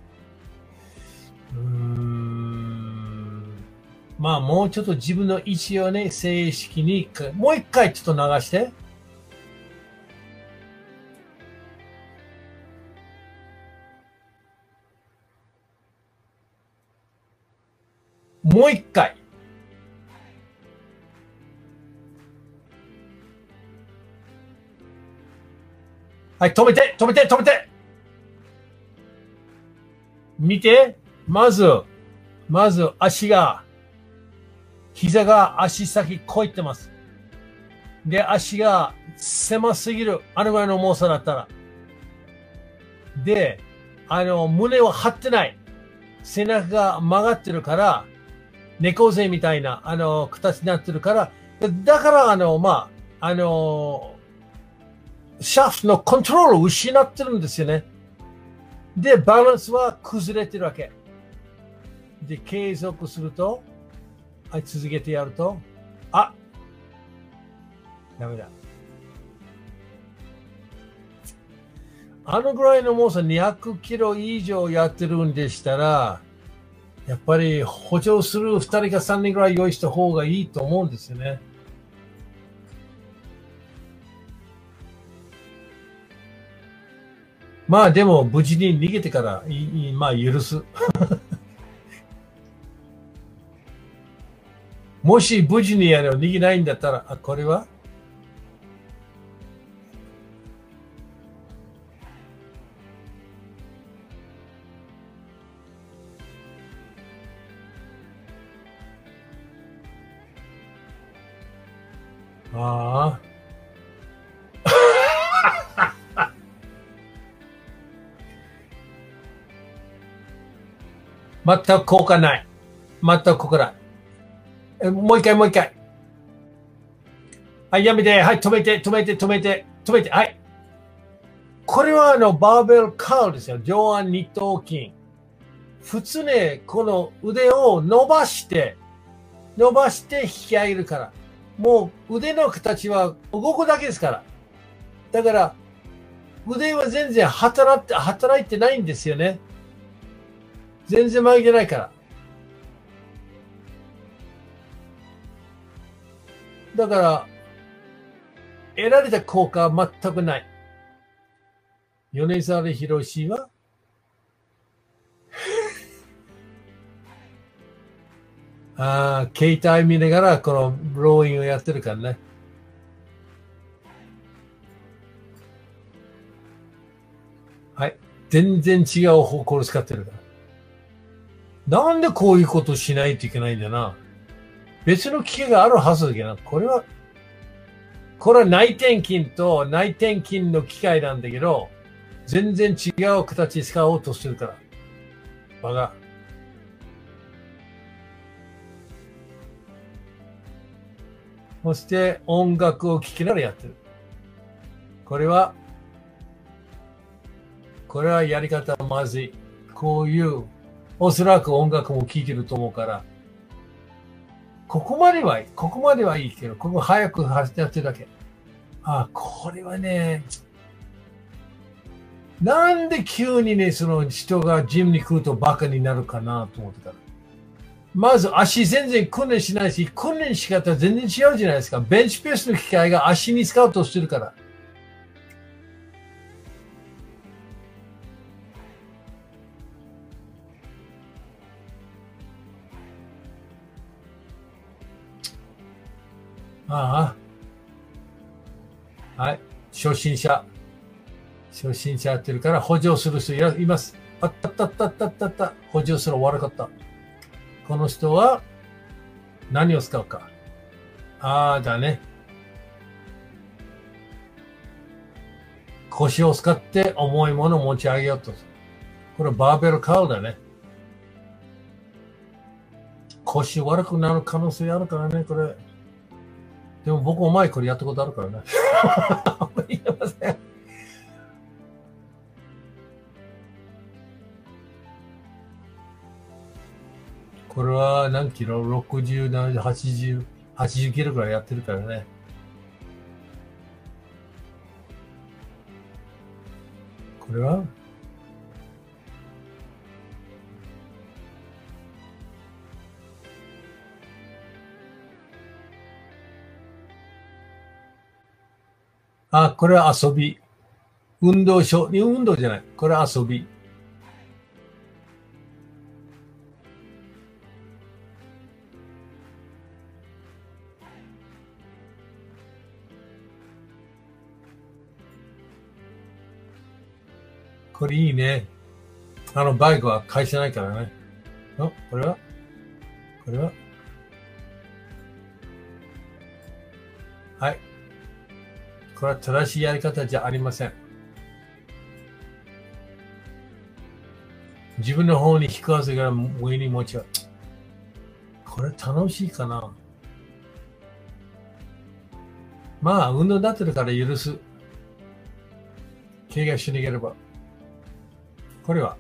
うん。まあ、もうちょっと自分の意思をね、正式に、もう一回ちょっと流して。もう一回。はい、止めて、止めて、止めて見て、まず、まず足が、膝が足先こいってます。で、足が狭すぎる。あのぐらいの重さだったら。で、あの、胸は張ってない。背中が曲がってるから、猫背みたいな、あの、形になってるから、だから、あの、まあ、あの、シャフトのコントロールを失ってるんですよね。で、バランスは崩れてるわけ。で、継続すると、はい、続けてやると、あダメだ。あのぐらいの重さ200キロ以上やってるんでしたら、やっぱり補助する2人か3人ぐらい用意した方がいいと思うんですよね。まあでも無事に逃げてからいい、まあ許す。[laughs] もし無事にやる逃げないんだったら、あ、これは？全く効果ない。全く効果ない。もう一回、もう一回。はい、やめて。はい、止めて、止めて、止めて、止めて。はい。これはあの、バーベルカールですよ。上腕二頭筋。普通ね、この腕を伸ばして、伸ばして引き上げるから。もう腕の形は動くだけですから。だから、腕は全然働って、働いてないんですよね。全然曲げてないから。だから、得られた効果は全くない。米沢博士は？[laughs] ああ、携帯見ながらこのローインをやってるからね。はい。全然違う方向を使ってるから。なんでこういうことしないといけないんだな。別の機械があるはずだけど。これは、これは内転筋と内転筋の機械なんだけど、全然違う形使おうとしてるから。バカ。そして音楽を聴きながらやってる。これは、これはやり方まずい。こういう、おそらく音楽も聴いてると思うから、ここまではいい。ここまではいいけど、ここ早く走ってやってるだけ。あ、これはね、なんで急にね、その人がジムに来るとバカになるかなと思ってたら。まず足全然訓練しないし、訓練し方全然違うじゃないですか。ベンチプレスの機械が足に使うとしてるから。ああ。はい。初心者。初心者やってるから補助する人います。あったったったったったった。補助する悪かった。この人は何を使うか。ああ、だね。腰を使って重いものを持ち上げようと。これバーベルカウだね。腰悪くなる可能性あるからね、これ。でも僕も前これやったことあるからね。言えません。これは何キロ ?60、80、80キロぐらいやってるからね。これは？あ、これは遊び。運動症、運動じゃない。これは遊び。これいいね。あのバイクは返せないからね。あ、これは？これは？これは正しいやり方じゃありません。自分の方に引くはずが上に持ちは。これ楽しいかなまあ、運動になってるから許す。怪我しなければ。これは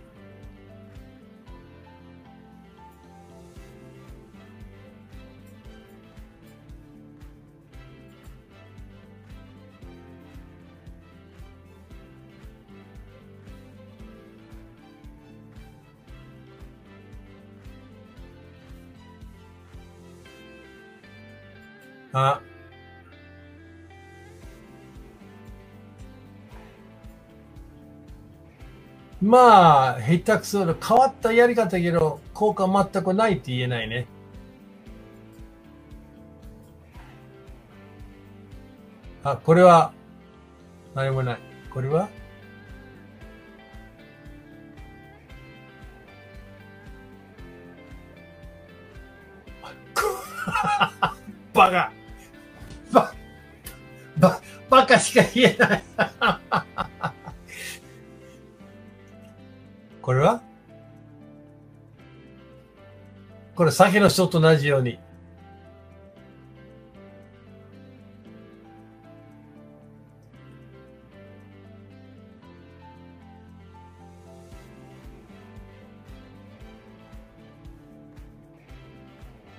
あまあ、下手くそで変わったやり方だけど、効果全くないって言えないね。あ、これは、何もない。これは？[laughs] バカバ、バ、バカしか言えない。[laughs] これは？これ、酒の人と同じように。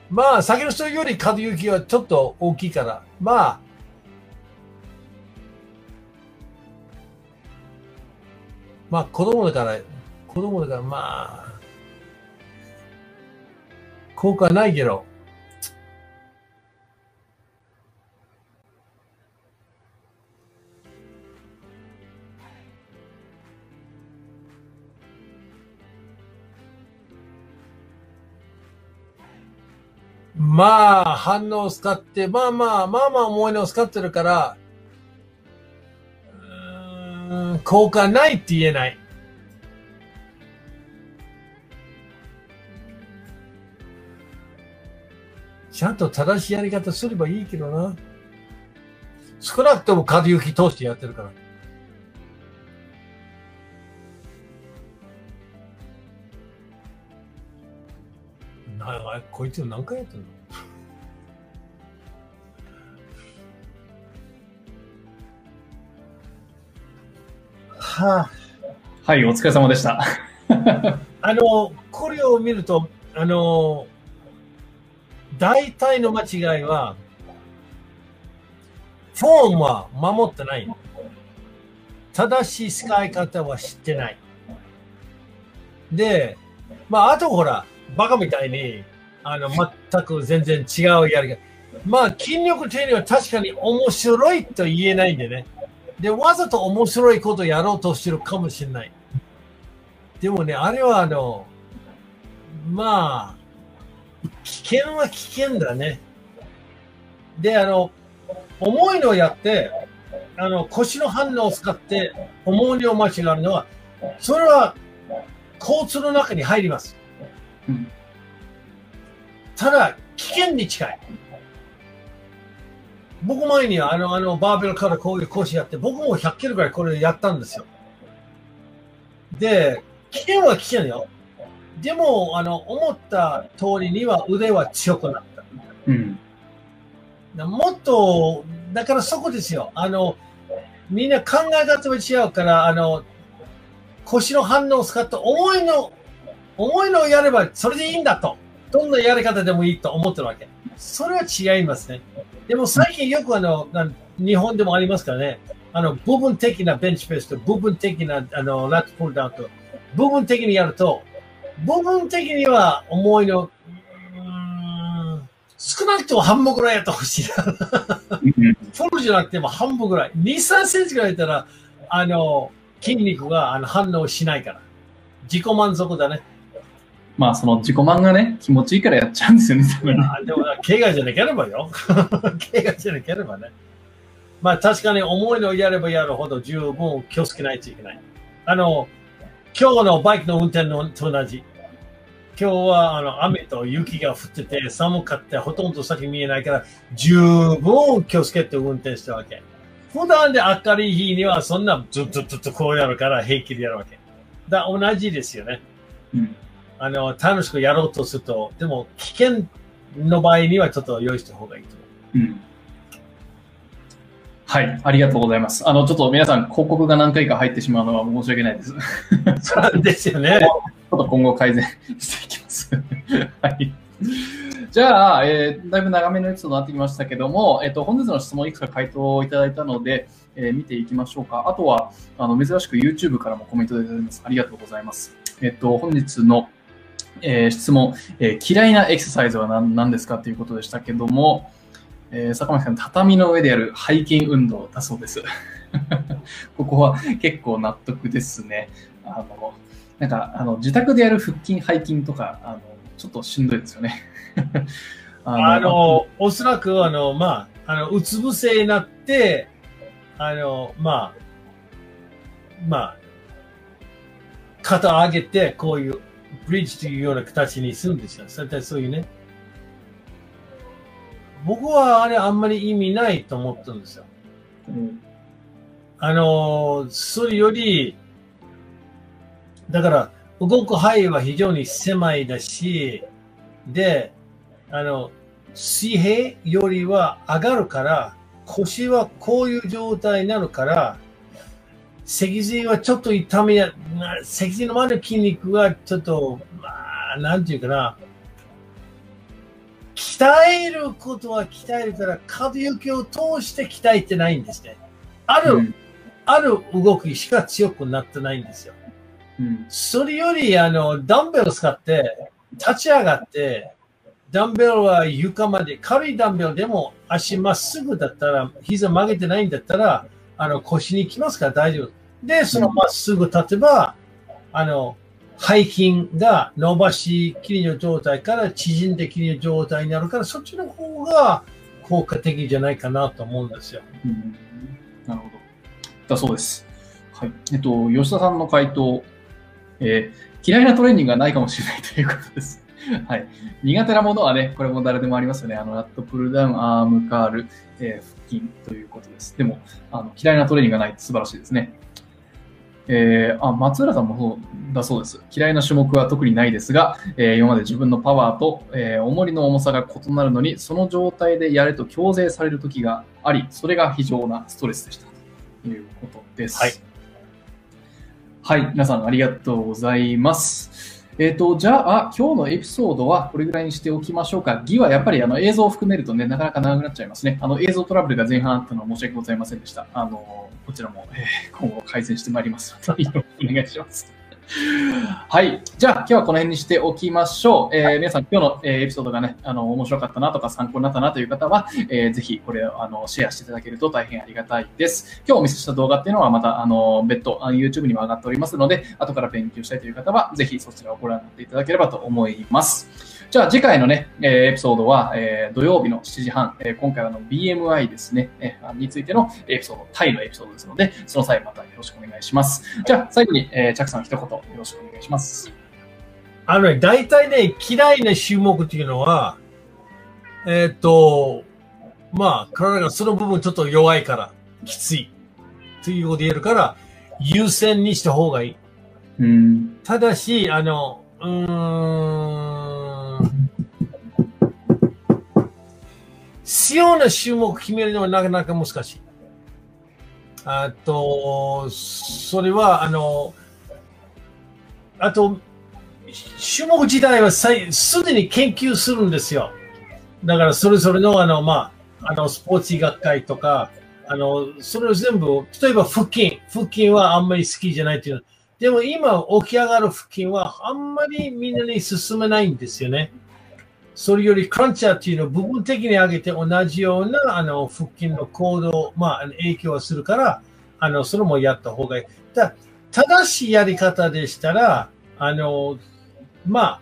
まあ、先の人より風行はちょっと大きいから、まあ、まあ、子供だから、子供だから、まあ、効果ないけど、まあ、反応を使って、まあまあ、まあまあ重いのを使ってるから、効果ないって言えない。ちゃんと正しいやり方すればいいけどな。少なくとも風行き通してやってるから。なこいつ何回やってんの？はあ、はい、お疲れ様でした。[laughs] あの、これを見ると、あの、大体の間違いは、フォームは守ってない。正しい使い方は知ってない。で、まあ、あとほら、バカみたいに、あの、全く全然違うやり方。まあ、筋力定理は確かに面白いと言えないんでね。で、わざと面白いことやろうとしてるかもしれない。でもね、あれはあの、まあ、危険は危険だね。で、あの、重いのをやって、あの、腰の反応を使って重いを間違うのは、それは交通の中に入ります。ただ、危険に近い。僕前にあの、あの、バーベルからこういう講師やって、僕も100キロぐらいこれやったんですよ。で、危険は危険よ。でも、あの、思った通りには腕は強くなった。うん。もっと、だからそこですよ。あの、みんな考え方は違うから、あの、腰の反応を使った重いの、重いのをやればそれでいいんだと。どんなやり方でもいいと思ってるわけ。それは違いますね。でも最近よくあの、日本でもありますからね、あの、部分的なベンチプレスと部分的なあのラットプルダウンと、部分的にやると、部分的には重いの、少なくとも半分ぐらいやってほしいな。フォルじゃなくても半分ぐらい。2、3センチぐらいやったら、あの、筋肉があの反応しないから。自己満足だね。まあ、その自己満がね、気持ちいいからやっちゃうんですよね、[laughs] 多分ね。でも、怪我じゃなければよ。[laughs] 怪我じゃなければね。まあ、確かに重いのをやればやるほど十分気をつけないといけない。あの、今日のバイクの運転のと同じ。今日はあの雨と雪が降ってて寒かってほとんど先見えないから十分気をつけて運転したわけ。普段で明るい日にはそんなずっとずっとこうやるから平気でやるわけ。だ同じですよね。うんあの、楽しくやろうとすると、でも危険の場合にはちょっと用意した方がいいと思う。うん。はい、ありがとうございます。あの、ちょっと皆さん、広告が何回か入ってしまうのは申し訳ないです。[laughs] そうですよね。[laughs] ちょっと今後改善していきます。[laughs] はい。じゃあ、えー、だいぶ長めのやつとなってきましたけども、えっ、ー、と、本日の質問いくつか回答をいただいたので、えー、見ていきましょうか。あとは、あの、珍しく YouTube からもコメントいただいてます。ありがとうございます。えっ、と、本日のえー、質問、えー、嫌いなエクササイズは何何ですかということでしたけども、ええー、坂巻さん、畳の上でやる背筋運動だそうです。[laughs] ここは結構納得ですね。あの、なんか、あの、自宅でやる腹筋、背筋とか、あの、ちょっとしんどいですよね。[laughs] ああの、おそらく、あの、まあ、あの、うつ伏せになって、あの、まあ、まあ、肩上げて、こういうブリッジというような形にするんですよ。絶対そういうね。僕はあれあんまり意味ないと思ったんですよ。うん、あの、それより、だから、動く範囲は非常に狭いだし、で、あの、水平よりは上がるから、腰はこういう状態になるから、脊髄はちょっと痛みや、脊髄の周りの筋肉はちょっと、まあ、なんていうかな、鍛えることは鍛えるから、可動域を通して鍛えてないんですね。ある、うん、ある動きしか強くなってないんですよ。うん、それより、あの、ダンベル使って、立ち上がって、ダンベルは床まで、軽いダンベルでも足まっすぐだったら、膝曲げてないんだったら、あの腰に来ますから大丈夫。で、そのまっすぐ立てば、あの、背筋が伸ばしきりの状態から縮んできりの状態になるから、そっちの方が効果的じゃないかなと思うんですよ。うん、なるほど。だそうです。はい。えっと、吉田さんの回答、えー、嫌いなトレーニングがないかもしれないということです。はい。苦手なものはね、これも誰でもありますよね。あの、ラットプルダウン、アームカール、えー、腹筋ということです。でも、あの嫌いなトレーニングがないって素晴らしいですね。えー、あ、松浦さんもそうだそうです。嫌いな種目は特にないですが、えー、今まで自分のパワーと、えー、重りの重さが異なるのに、その状態でやれと強制される時があり、それが非常なストレスでした。ということです。はい。はい、皆さんありがとうございます。えっ、ー、と、じゃあ、今日のエピソードはこれぐらいにしておきましょうか。儀はやっぱりあの映像を含めるとね、なかなか長くなっちゃいますね。あの映像トラブルが前半あったのは申し訳ございませんでした。あの、こちらも、えー、今後改善してまいりますので、お願いします。はい。じゃあ、今日はこの辺にしておきましょう。えー、皆さん、今日の、えー、エピソードがね、あの、面白かったなとか参考になったなという方は、えー、ぜひこれをあのシェアしていただけると大変ありがたいです。今日お見せした動画っていうのはまた、あの、別途、YouTube にも上がっておりますので、後から勉強したいという方は、ぜひそちらをご覧になっていただければと思います。じゃあ次回のね、えー、エピソードは、えー、土曜日の7時半、えー、今回はの BMI ですね、えー、についてのエピソード、タイのエピソードですので、その際またよろしくお願いします。じゃあ最後に、えー、チャックさん一言よろしくお願いします。あのね、大体ね、嫌いな種目っていうのは、えっ、と、まあ、体がその部分ちょっと弱いから、きつい。ということで言えるから、優先にした方がいい。うん、ただし、あの、うん、必要な種目決めるのはなかなか難しい。あと、それは、あの、あと、種目自体はすでに研究するんですよ。だからそれぞれの、あの、まあ、あの、スポーツ医学会とか、あの、それを全部、例えば腹筋。腹筋はあんまり好きじゃないっていう。でも今起き上がる腹筋はあんまりみんなに進めないんですよね。それよりクランチャーっていうのを部分的に上げて同じようなあの腹筋の行動、まあ影響はするから、あの、それもやった方がいい。だ正しいやり方でしたら、あの、まあ、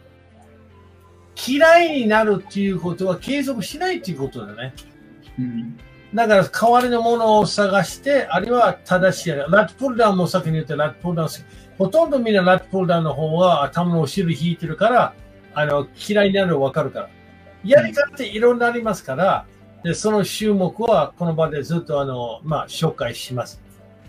嫌いになるっていうことは継続しないっていうことだね。うん、だから代わりのものを探して、あるいは正しいやり方。ラットプルダウンも先に言ってラットプルダウンほとんどみんなラットプルダウンの方は頭の後ろ引いてるから、あの、嫌いになるの分かるから。やり方っていろんなありますから、で、その種目はこの場でずっとあの、まあ、紹介します。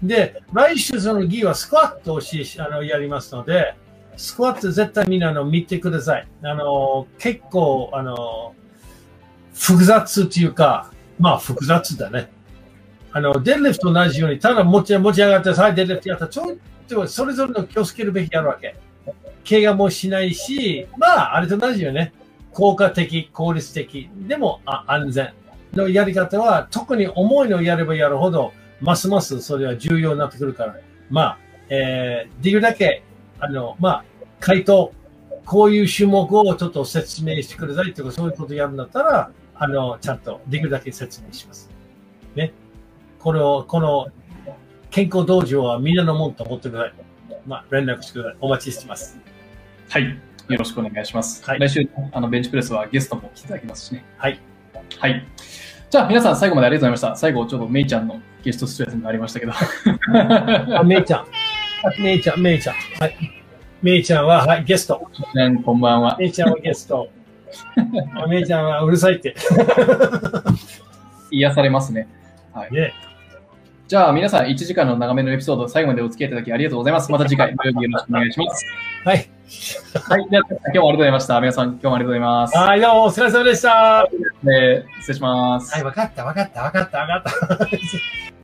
で、来週そのギはスクワットをし、あの、やりますので、スクワット絶対みんなの見てください。あの、結構、あの、複雑っていうか、まあ複雑だね。あの、デッリフと同じように、ただ持ち持ち上がって、はい、デッリフやったら、ちょっとそれぞれの気をつけるべきやるわけ。怪我もしないし、まあ、あれと同じよね。効果的、効率的、でもあ安全のやり方は、特に重いのをやればやるほど、ますますそれは重要になってくるから、まあ、えー、できるだけあの、まあ、回答、こういう種目をちょっと説明してくださいとか、そういうことやるんだったら、あの、ちゃんとできるだけ説明します。ね。これを、この健康道場はみんなのもんと思ってください。まあ、連絡してください。お待ちしてます。はい。よろしくお願いします。はい来週、あの、ベンチプレスはゲストも来ていただきますしね。はい。はい。じゃあ、皆さん最後までありがとうございました。最後、ちょっとメイちゃんのゲスト出演がありましたけど。あ、めいちゃん。めいちゃん、めいちゃん。はい。めいちゃんは、はい、ゲスト。ねこんばんは。めいちゃんはゲスト。あめいちゃんはうるさいって。[laughs] 癒されますね。ね。じゃあ、皆さん1時間の長めのエピソード、最後までお付き合いいただきありがとうございます。[laughs] また次回、土曜日よろしくお願いします。はい。はい。では、今日もありがとうございました。皆さん、今日もありがとうございます。はい、どうもお疲れ様でした。失礼します。い、わかった、わかった、わかった、わかった。